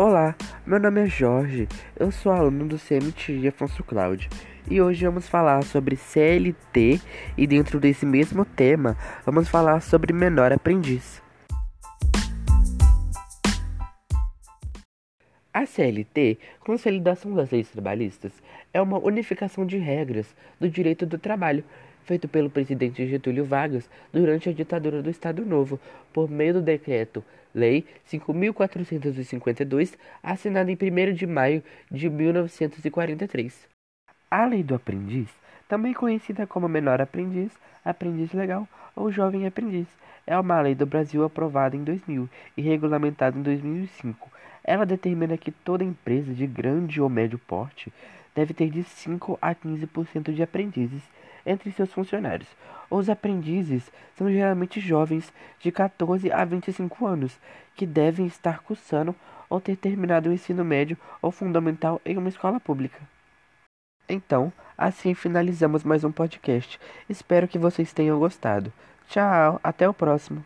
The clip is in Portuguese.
Olá, meu nome é Jorge, eu sou aluno do CMT Afonso Cláudio e hoje vamos falar sobre CLT e dentro desse mesmo tema vamos falar sobre menor aprendiz. A CLT, Consolidação das Leis Trabalhistas, é uma unificação de regras do direito do trabalho feito pelo presidente Getúlio Vargas durante a ditadura do Estado Novo, por meio do decreto Lei 5452, assinado em 1 de maio de 1943. A Lei do Aprendiz, também conhecida como Menor Aprendiz, Aprendiz Legal ou Jovem Aprendiz, é uma lei do Brasil aprovada em 2000 e regulamentada em 2005. Ela determina que toda empresa de grande ou médio porte deve ter de 5 a 15% de aprendizes entre seus funcionários. Os aprendizes são geralmente jovens de 14 a 25 anos, que devem estar cursando ou ter terminado o ensino médio ou fundamental em uma escola pública. Então, assim finalizamos mais um podcast. Espero que vocês tenham gostado. Tchau, até o próximo.